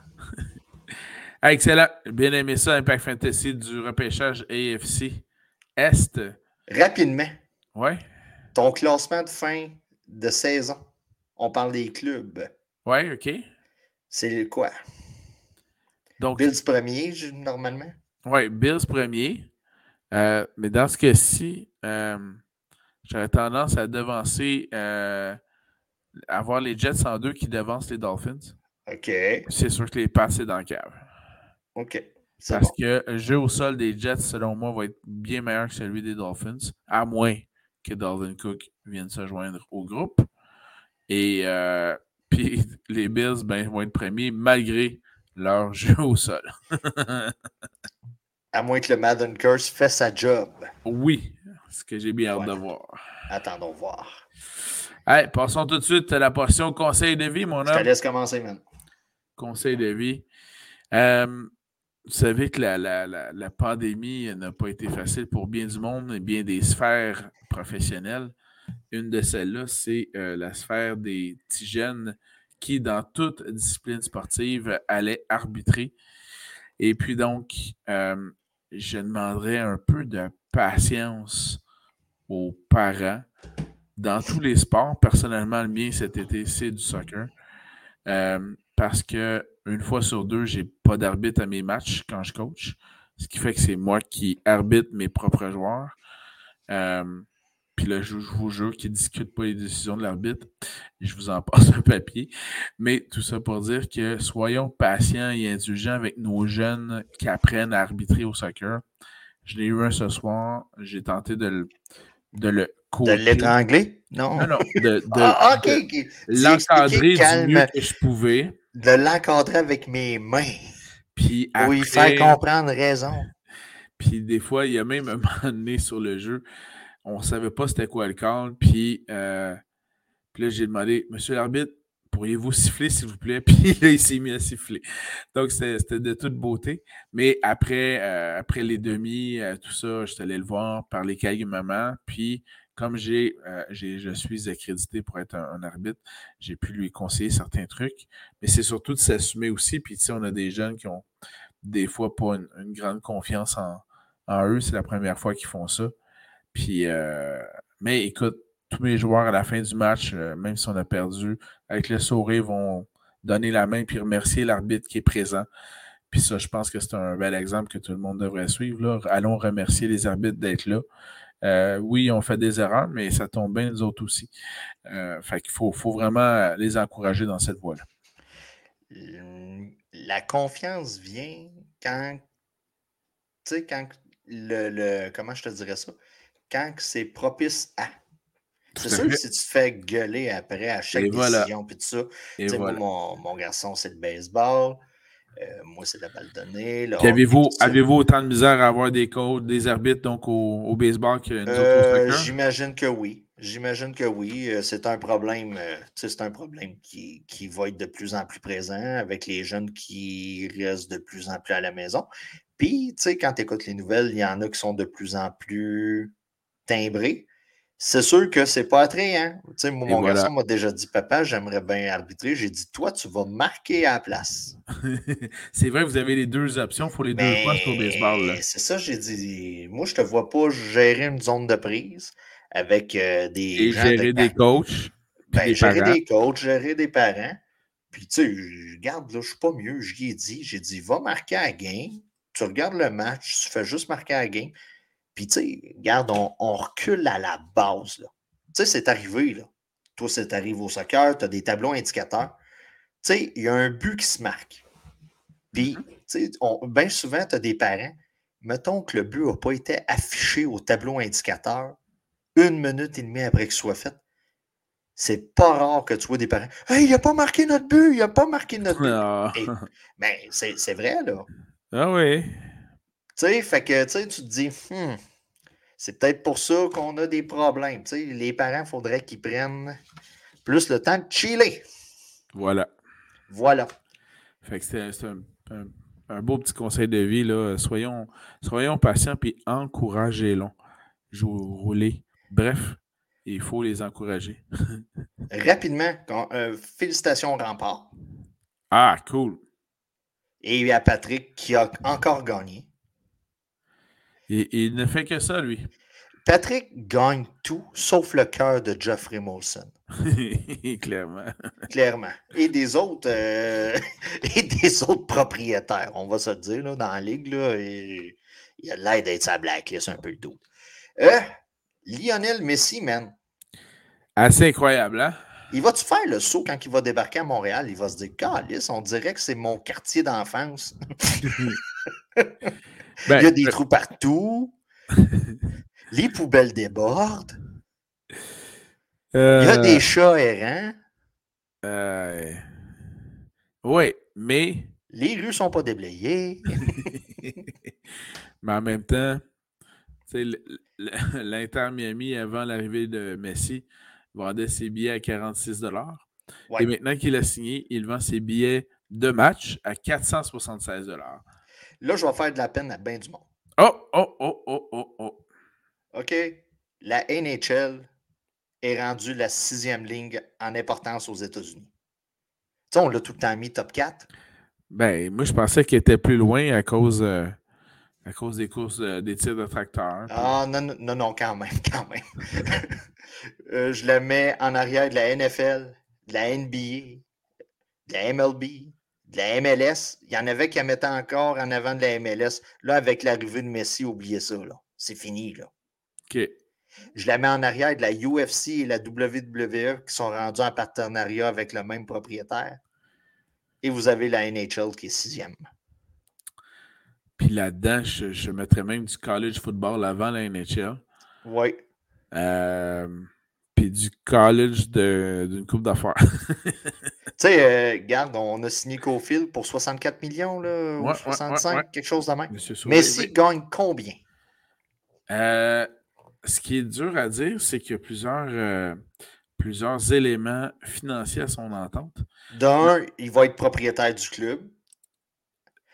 excellent. Bien aimé ça, Impact Fantasy du repêchage AFC Est. Rapidement. Ouais. Ton classement de fin de saison. On parle des clubs. Ouais, OK. C'est quoi? Donc, Bills premier, normalement? Oui, Bills premier. Euh, mais dans ce cas-ci, euh, j'aurais tendance à devancer, euh, avoir les Jets en deux qui devancent les Dolphins. OK. C'est sûr que les passes, c'est dans le cave. OK. Parce que le jeu au sol des Jets, selon moi, va être bien meilleur que celui des Dolphins, à moins que Dalvin Cook vienne se joindre au groupe. Et euh, puis les Bills ben, vont être premiers malgré leur jeu au sol. à moins que le Madden Curse fasse sa job. Oui, ce que j'ai bien hâte de voir. Attendons voir. Allez, passons tout de suite à la portion conseil de vie, mon homme. Je te laisse commencer, man. Conseil de vie. Euh, vous savez que la, la, pandémie n'a pas été facile pour bien du monde et bien des sphères professionnelles. Une de celles-là, c'est euh, la sphère des petits jeunes qui, dans toute discipline sportive, allaient arbitrer. Et puis donc, euh, je demanderais un peu de patience aux parents dans tous les sports. Personnellement, le mien cet été, c'est du soccer. Euh, parce que une fois sur deux, j'ai pas d'arbitre à mes matchs quand je coach. Ce qui fait que c'est moi qui arbitre mes propres joueurs. Euh, puis là, je vous jure qu'ils ne discutent pas les décisions de l'arbitre. Je vous en passe un papier. Mais tout ça pour dire que soyons patients et indulgents avec nos jeunes qui apprennent à arbitrer au soccer. Je l'ai eu un ce soir. J'ai tenté de le, de le de l'étrangler? Non. Non, non. De, ah, l'encadrer du mieux que je pouvais. De l'encadrer avec mes mains. Puis après, Oui, faire comprendre raison. Puis des fois, il y a même un moment donné sur le jeu, on ne savait pas c'était quoi le call. Puis, euh, puis là, j'ai demandé, Monsieur l'arbitre, pourriez-vous siffler, s'il vous plaît? Puis là, il s'est mis à siffler. Donc, c'était de toute beauté. Mais après, euh, après les demi, euh, tout ça, je suis allé le voir, parler calmement. Puis, comme j'ai, euh, je suis accrédité pour être un, arbitre, j'ai pu lui conseiller certains trucs. Mais c'est surtout de s'assumer aussi. Puis, tu sais, on a des jeunes qui ont des fois pas une, grande confiance en, eux. C'est la première fois qu'ils font ça. Puis, mais écoute, tous mes joueurs à la fin du match, euh, même si on a perdu, avec le sourire, vont donner la main puis remercier l'arbitre qui est présent. Puis ça, je pense que c'est un bel exemple que tout le monde devrait suivre. Allons remercier les arbitres d'être là. Euh, oui, on fait des erreurs, mais ça tombe bien, nous autres aussi. Euh, fait qu'il faut, faut, vraiment les encourager dans cette voie-là. La confiance vient quand, tu sais, quand le, le, comment je te dirais ça, quand c'est propice à. C'est sûr que si tu te fais gueuler après à chaque décision, puis tout ça, voilà. moi, mon, garçon, c'est le baseball. Euh, moi, c'est la balle donnée. Avez-vous avez autant de misère à avoir des codes, des arbitres donc au, baseball que nous euh, J'imagine que oui. J'imagine que oui. Euh, c'est un problème, c'est un problème qui, qui, va être de plus en plus présent avec les jeunes qui restent de plus en plus à la maison. Puis, tu sais, quand tu écoutes les nouvelles, il y en a qui sont de plus en plus timbrés c'est sûr que c'est pas attrayant. Tu sais, mon garçon m'a déjà dit Papa, j'aimerais bien arbitrer. J'ai dit Toi, tu vas marquer à la place. c'est vrai, vous avez les deux options. Il faut les deux postes au baseball. C'est ça, j'ai dit Moi, je te vois pas gérer une zone de prise avec euh, des. Et gérer des coachs. Ben, gérer des coachs, gérer des parents. Puis, tu sais, regarde, là, je suis pas mieux. Je lui ai dit, j'ai dit, va marquer à la game. Tu regardes le match, tu fais juste marquer à la game. Puis, tu sais, regarde, on, recule à la base, là. Tu sais, c'est arrivé, là. Toi, c'est arrivé au soccer, tu as des tableaux indicateurs. Tu sais, il y a un but qui se marque. Puis, mm-hmm. tu sais, bien souvent, tu as des parents. Mettons que le but n'a pas été affiché au tableau indicateur une minute et demie après qu'il soit fait c'est pas rare que tu vois des parents. Hey, il n'a pas marqué notre but, il n'a pas marqué notre but. Ah. ben, c'est vrai, là. Ah oui. Tu sais, fait que tu te dis, hmm, c'est peut-être pour ça qu'on a des problèmes. Tu sais, les parents, il faudrait qu'ils prennent plus le temps de chiller. Voilà. Voilà. Fait que c'est un, beau petit conseil de vie. Là. Soyons, soyons patients et encouragez-les. Roulez. Bref, il faut les encourager. Rapidement, euh, félicitations Rempart. Ah, cool. Et à Patrick qui a encore gagné. Et, il ne fait que ça, lui. Patrick gagne tout sauf le cœur de Jeffrey Molson. Clairement. Clairement. Et des autres euh, et des autres propriétaires, on va se dire, là, dans la ligue. Là, et, il a l'air d'être sa blacklist un peu le doute. Euh, Lionel Messi, man. Assez incroyable, hein? Il va-tu faire le saut quand il va débarquer à Montréal? Il va se dire, Calice, on dirait que c'est mon quartier d'enfance. Ben, il y a des trous partout. Les poubelles débordent. Il y a des euh, chats errants. Euh, oui, mais. Les rues sont pas déblayées. mais en même temps, l'Inter Miami, avant l'arrivée de Messi, vendait ses billets à 46 Et maintenant qu'il a signé, il vend ses billets de match à 476 Là, je vais faire de la peine à bien du monde. Oh, oh, oh, oh, oh, oh. OK? La NHL est rendue la sixième ligne en importance aux États-Unis. Tu sais, on l'a tout le temps mis top 4. Ben, moi, je pensais qu'il était plus loin à cause. Euh, à cause des courses euh, des tirs de tracteur. Ah, non, non, non, quand même, quand même. Euh, je le mets en arrière de la NFL, de la NBA, de la MLB, de la MLS. Il y en avait qui en mettaient encore en avant de la MLS. Là, avec l'arrivée de Messi, oubliez ça. C'est fini. Là. OK. Je la mets en arrière de la UFC et la WWE qui sont rendus en partenariat avec le même propriétaire. Et vous avez la NHL qui est sixième. Puis là-dedans, je, mettrais même du college football avant la NHL. Oui. Euh, puis du college d'une coupe d'affaires. tu sais, euh, regarde, on a signé Cofield pour 64 millions, là, ou 65, quelque chose de même. Mais s'il gagne combien? Euh, ce qui est dur à dire, c'est qu'il y a plusieurs, plusieurs éléments financiers à son entente. D'un, il va être propriétaire du club.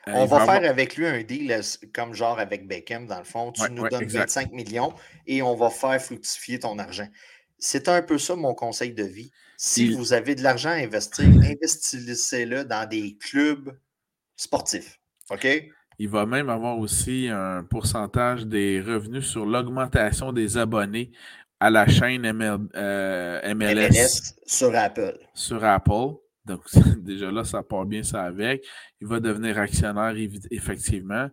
Euh, on va, faire avec lui un deal comme genre avec Beckham, dans le fond. Tu nous donnes 25 millions et on va faire fructifier ton argent. C'est un peu ça mon conseil de vie. Si vous avez de l'argent à investir, investissez-le dans des clubs sportifs. OK? Il va même avoir aussi un pourcentage des revenus sur l'augmentation des abonnés à la chaîne MLS, euh, MLS sur Apple. Sur Apple. Donc, déjà là, ça part bien ça avec. Il va devenir actionnaire, effectivement.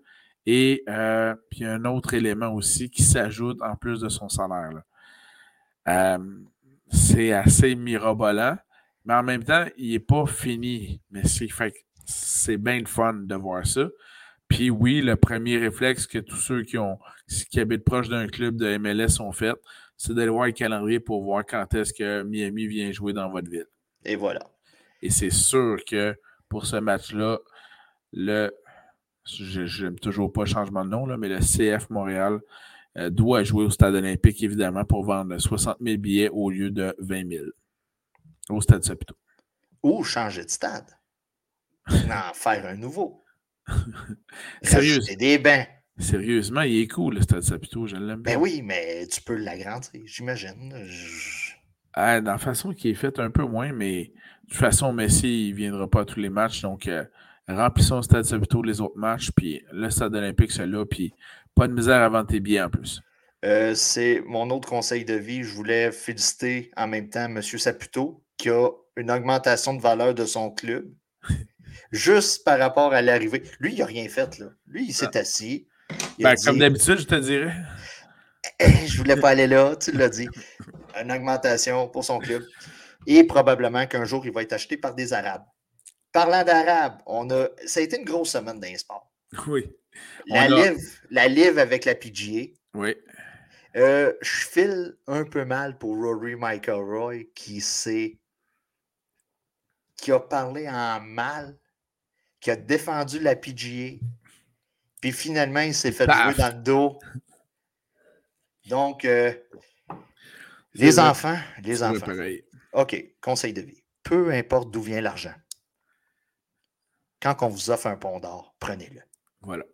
Et euh, puis, il y a un autre élément aussi qui s'ajoute en plus de son salaire. Euh, c'est assez mirobolant, mais en même temps, il n'est pas fini. Mais c'est bien le fun de voir ça. Puis oui, le premier réflexe que tous ceux qui ont qui habitent proche d'un club de MLS ont fait, c'est d'aller voir le calendrier pour voir quand est-ce que Miami vient jouer dans votre ville. Et voilà. Et c'est sûr que pour ce match-là, le. Je n'aime toujours pas le changement de nom, là, mais le CF Montréal euh, doit jouer au stade olympique, évidemment, pour vendre 60 000 billets au lieu de 20 000 au stade Saputo. Ou changer de stade. en faire un nouveau. Sérieusement. des bains. Sérieusement, il est cool, le stade Saputo. Je l'aime bien. Ben oui, mais tu peux l'agrandir, j'imagine. Ah, dans la façon qui est faite, un peu moins, mais de toute façon, Messi, il ne viendra pas à tous les matchs. Donc, euh, remplissons le stade plutôt les autres matchs. Puis le stade olympique, c'est là. Puis pas de misère à vendre tes billets en plus. Euh, c'est mon autre conseil de vie. Je voulais féliciter en même temps M. Saputo, qui a une augmentation de valeur de son club, juste par rapport à l'arrivée. Lui, il n'a rien fait. Là. Lui, il s'est ah. assis. Ben, comme d'habitude, je te dirais. je voulais pas aller là, tu l'as dit. Une augmentation pour son club. Et probablement qu'un jour, il va être acheté par des Arabes. Parlant d'Arabes, on a... ça a été une grosse semaine d'un sport. Oui. La, live, la live avec la PGA. Oui. Euh, je file un peu mal pour Rory McIlroy qui s'est qui a parlé en mal, qui a défendu la PGA, puis finalement, il s'est fait jouer dans le dos. Donc, euh, les enfants, les enfants. OK, conseil de vie. Peu importe d'où vient l'argent. Quand on vous offre un pont d'or, prenez-le. Voilà.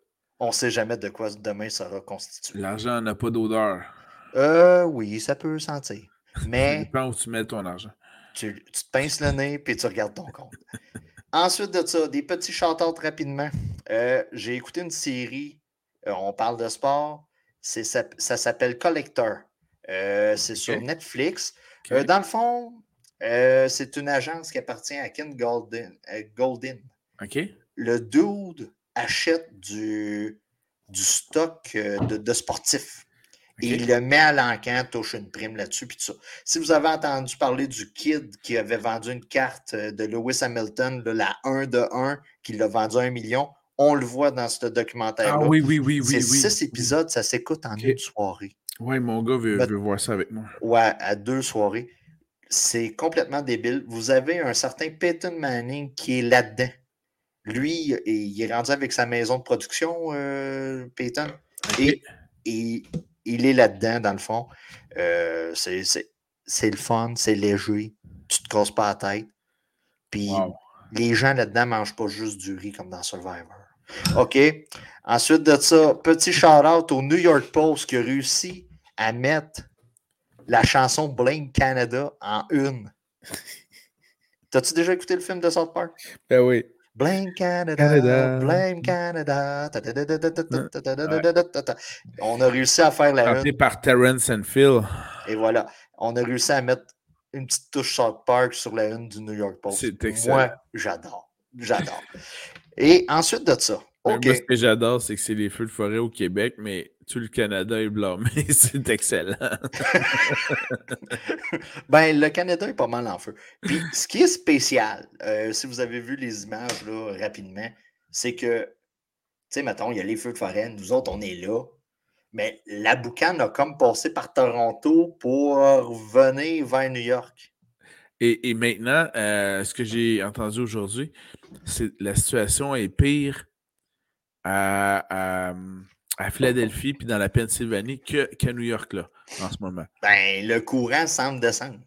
On ne sait jamais de quoi demain sera constitué. L'argent n'a pas d'odeur. Euh, oui, ça peut sentir. Mais. Ça où tu mets ton argent. Tu, te pinces le nez puis tu regardes ton compte. Ensuite de ça, des petits chanteurs rapidement. Euh, j'ai écouté une série, euh, on parle de sport, ça, ça s'appelle Collector. Euh, c'est sur Netflix. dans le fond, c'est une agence qui appartient à Ken Golden. Golden. Le dude achète du, du stock de, de sportifs. Et il le met à l'encan, touche une prime là-dessus, puis tout ça. Si vous avez entendu parler du kid qui avait vendu une carte euh, de Lewis Hamilton, la 1 de 1, qui l'a vendu à un million, on le voit dans ce documentaire-là. Ah oui, oui, oui, oui. C'est six épisodes, ça s'écoute en une soirée. Oui, mon gars veut, voir ça avec moi. Ouais, à deux soirées. C'est complètement débile. Vous avez un certain Peyton Manning qui est là-dedans. Lui, il est rendu avec sa maison de production, euh, Peyton. Et, et il est là-dedans, dans le fond. Euh, c'est le fun, c'est léger. Tu te casses pas la tête. Puis les gens là-dedans ne mangent pas juste du riz comme dans Survivor. OK. Ensuite de ça, petit shout-out au New York Post qui a réussi à mettre la chanson Blame Canada en une. T'as-tu déjà écouté le film de South Park? Ben oui. Blame Canada, blame Canada. On a réussi à faire la une. par Terrence and Phil. Et voilà. On a réussi à mettre une petite touche South Park sur la une du New York Post. C'est excellent. Moi, j'adore. J'adore. Et ensuite de ça. OK. Moi, ce que j'adore, c'est que c'est les feux de forêt au Québec, mais tout le Canada est blâmé. c'est excellent. ben, le Canada est pas mal en feu. Puis, ce qui est spécial, euh, si vous avez vu les images là, rapidement, c'est que, tu sais, mettons, il y a les feux de forêt, nous autres, on est là. Mais la boucane a comme passé par Toronto pour venir vers New York. Et, maintenant, euh, ce que j'ai entendu aujourd'hui, c'est la situation est pire à à Philadelphie puis dans la Pennsylvanie qu'à New York là, en ce moment. Ben, le courant semble descendre.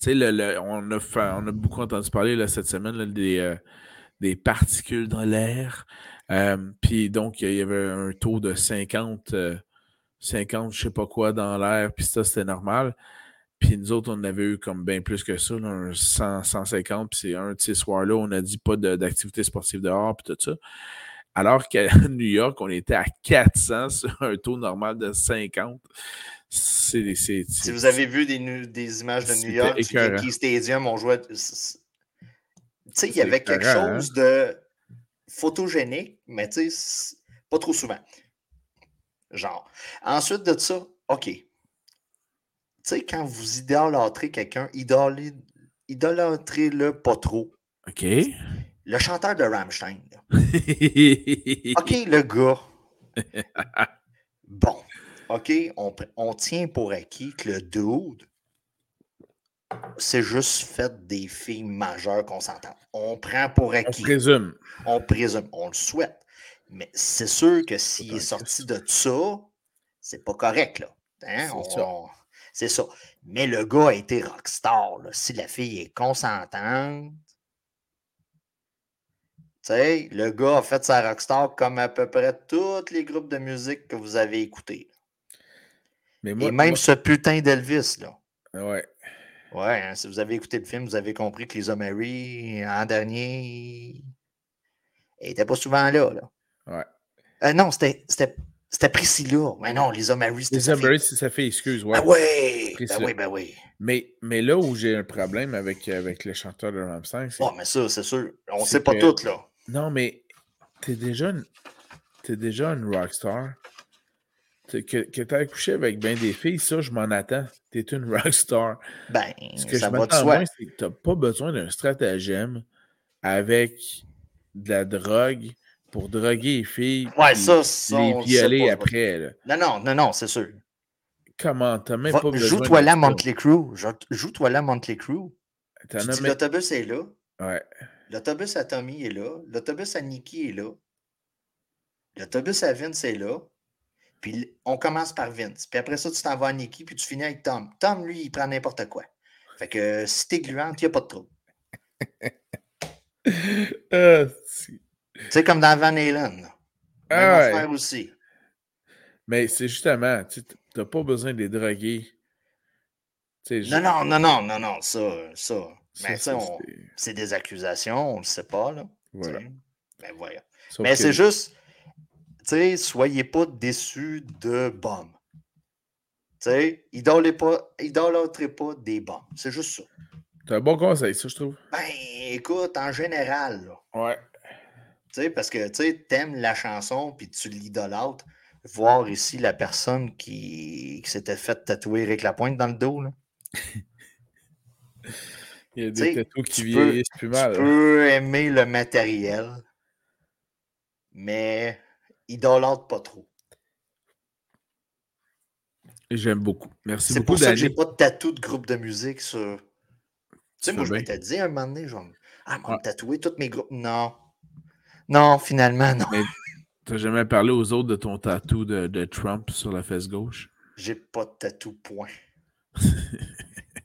Tu sais, le, on, a on a beaucoup entendu parler là, cette semaine des, euh, des particules dans l'air. Euh, puis donc, il y avait un taux de 50, 50 euh, je sais pas quoi dans l'air, puis ça, c'était normal. Puis nous autres, on avait eu comme bien plus que ça, un 100, 150, puis c'est un de ces soirs-là, on a dit pas d'activité sportive dehors, puis tout ça. Alors qu'à New York, on était à 400 sur un taux normal de 50. si vous avez vu des, des images de New York, du Yankee Stadium, on jouait. Tu sais, il y avait quelque hein? chose de photogénique, mais tu sais, pas trop souvent. Genre. Ensuite de ça, OK. Tu sais, quand vous idolâtrez quelqu'un, idolâtrez-le pas trop. OK. Le chanteur de Rammstein. OK, le gars. Bon. OK, on, tient pour acquis que le dude, c'est juste fait des filles majeures qu'on s'entend. On prend pour acquis. On présume. On présume. On le souhaite. Mais c'est sûr que s'il est sorti de ça, c'est pas correct, là. Hein? C'est ça. Mais le gars a été rockstar. Si la fille est consentante, sais, le gars a fait sa rockstar comme à peu près tous les groupes de musique que vous avez écoutés. Mais Et même ce putain d'Elvis, là. Ouais. Ouais, hein, si vous avez écouté le film, vous avez compris que les Mary, en dernier, n'étaient pas souvent là. là. Ouais. Euh, non, c'était C'était Priscilla. Mais non, Lisa Marie, c'était Lisa Marie, c'est sa fille, excuse. Ouais. Ben oui, ben oui, ben oui. Mais, mais là où j'ai un problème avec, avec le chanteur de Ramstein, c'est. Oh, mais ça, c'est sûr. On ne sait pas tout, là. Non, mais t'es déjà une, es déjà une rockstar. Que, que tu as couché avec bien des filles, ça, je m'en attends. Tu es une rockstar. Ben, Ce que ça je va de soi. c'est que tu pas besoin d'un stratagème avec de la drogue pour droguer les filles. Ouais, ça, ça. Les violer après. Là. Non, non, non, non, c'est sûr. Comment? T'as même Va, pas besoin Joue-toi là, Montley Crew. Joue-toi là, Montley Crew. L'autobus est là. Ouais. L'autobus à Tommy est là. L'autobus à Nikki est là. L'autobus à Vince est là. Puis on commence par Vince. Puis après ça, tu t'en vas à Nikki, puis tu finis avec Tom. Tom, lui, il prend n'importe quoi. Fait que si t'es gluante, il n'y a pas de trouble. euh, c'est comme dans Van Halen. Ah, ouais. aussi. Mais c'est justement, tu n'as pas besoin de les droguer. Non, non, non, non, non, non, ça, ça. Mais ça, c'est des accusations, on ne sait pas, là. Voilà. Mais c'est juste, tu sais, soyez pas déçus de bombes. Tu sais, idolâtrez pas, pas des bombes. C'est juste ça. C'est un bon conseil, ça, je trouve. Ben, écoute, en général, là. Ouais. Tu sais, parce que, tu sais, t'aimes la chanson, puis tu l'idolâtres. Voir ici la personne qui, qui s'était fait tatouer Eric Lapointe dans le dos, là. Il y a des tatous qui vieillissent plus mal. Tu peux aimer le matériel, mais idolâtre pas trop. J'aime beaucoup. Merci beaucoup, C'est pour ça que j'ai pas de tatou de groupe de musique sur. Tu sais, moi, je bien. m'étais dit un moment donné, genre, ah, moi, tatouer tous mes groupes. Non. Non, finalement, non. Mais t'as jamais parlé aux autres de ton tatou de, de Trump sur la fesse gauche? J'ai pas de tatou, point.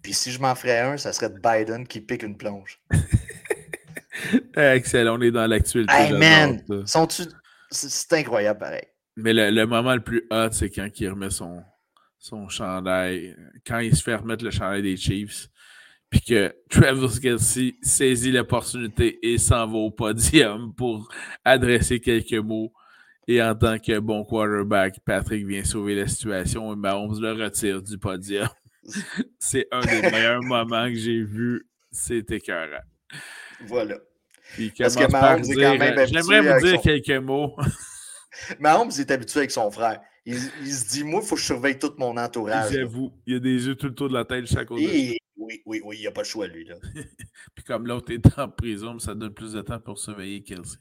Puis si je m'en ferais un, ça serait de Biden qui pique une plonge. Excellent, on est dans l'actualité. Hey man, sont-tu... c'est incroyable pareil. Mais le, le, moment le plus hot, c'est quand il remet son, son chandail, quand il se fait remettre le chandail des Chiefs, puis que Travis Kelsey saisit l'opportunité et s'en va au podium pour adresser quelques mots. Et en tant que bon quarterback, Patrick vient sauver la situation et Mahomes le retire du podium. C'est un des meilleurs moments que j'ai vu. C'était écœurant. Voilà. Puis Parce que Mahomes est quand même J'aimerais vous dire son... quelques mots. Mahomes est habitué avec son frère. Il, il se dit, moi, il faut que je surveille tout mon entourage. J'avoue, il a des yeux tout le tour de la tête chaque côté. Et... Oui, oui, oui, il n'y a pas de choix, lui. Là. Puis comme l'autre est en prison, ça donne plus de temps pour surveiller Kelsey.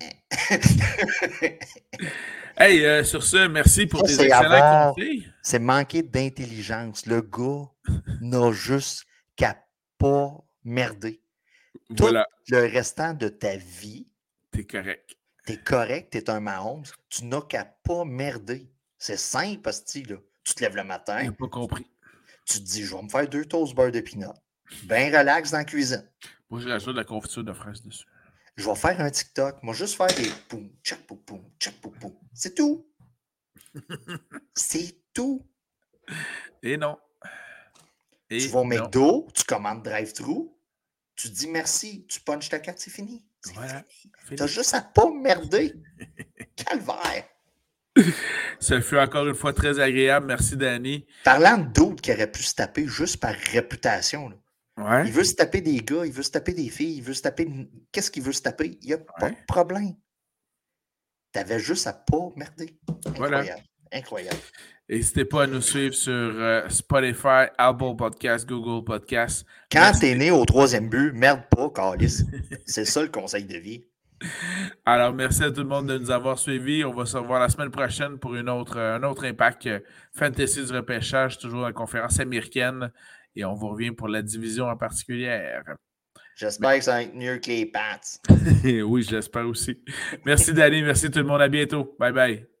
hey, euh, sur ce, merci pour ça, tes excellents conseils. C'est manquer d'intelligence. Le gars n'a juste qu'à pas merder. Voilà. Le restant de ta vie, t'es correct. T'es correct, t'es un Mahomes. Tu n'as qu'à pas merder. C'est simple, que là, tu te lèves le matin. J'ai pas compris. Tu te dis, je vais me faire deux toasts beurre de pinot. Bien relax dans la cuisine. Moi, je rajoute de la confiture de fraises dessus. Je vais faire un TikTok. Moi, juste faire des poum, tchac, poum, poum, tchac, poum, poum. C'est tout. C'est tout. Et non. Et tu vas au McDo, tu commandes drive-thru, tu dis merci, tu punches ta carte, c'est fini. Voilà. fini. T'as juste à pas merder. Calvaire. Ça fut encore une fois très agréable. Merci, Danny. Parlant d'autres qui auraient pu se taper juste par réputation. Là. Ouais. Il veut se taper des gars, il veut se taper des filles, il veut se taper. Qu'est-ce qu'il veut se taper? Il n'y a pas de problème. T'avais juste à pas merder. Voilà. Incroyable. Incroyable. N'hésitez pas à nous suivre sur euh, Spotify, Apple Podcast, Google Podcast. Quand t'es né au troisième but, merde pas, Calis. C'est ça le conseil de vie. Alors, merci à tout le monde de nous avoir suivis. On va se revoir la semaine prochaine pour une autre, un autre impact Fantasy du repêchage, toujours la conférence américaine. Et on vous revient pour la division en particulier. J'espère que ça va être mieux que les Pats. oui, je l'espère aussi. Merci, Danny. Merci tout le monde. À bientôt. Bye bye.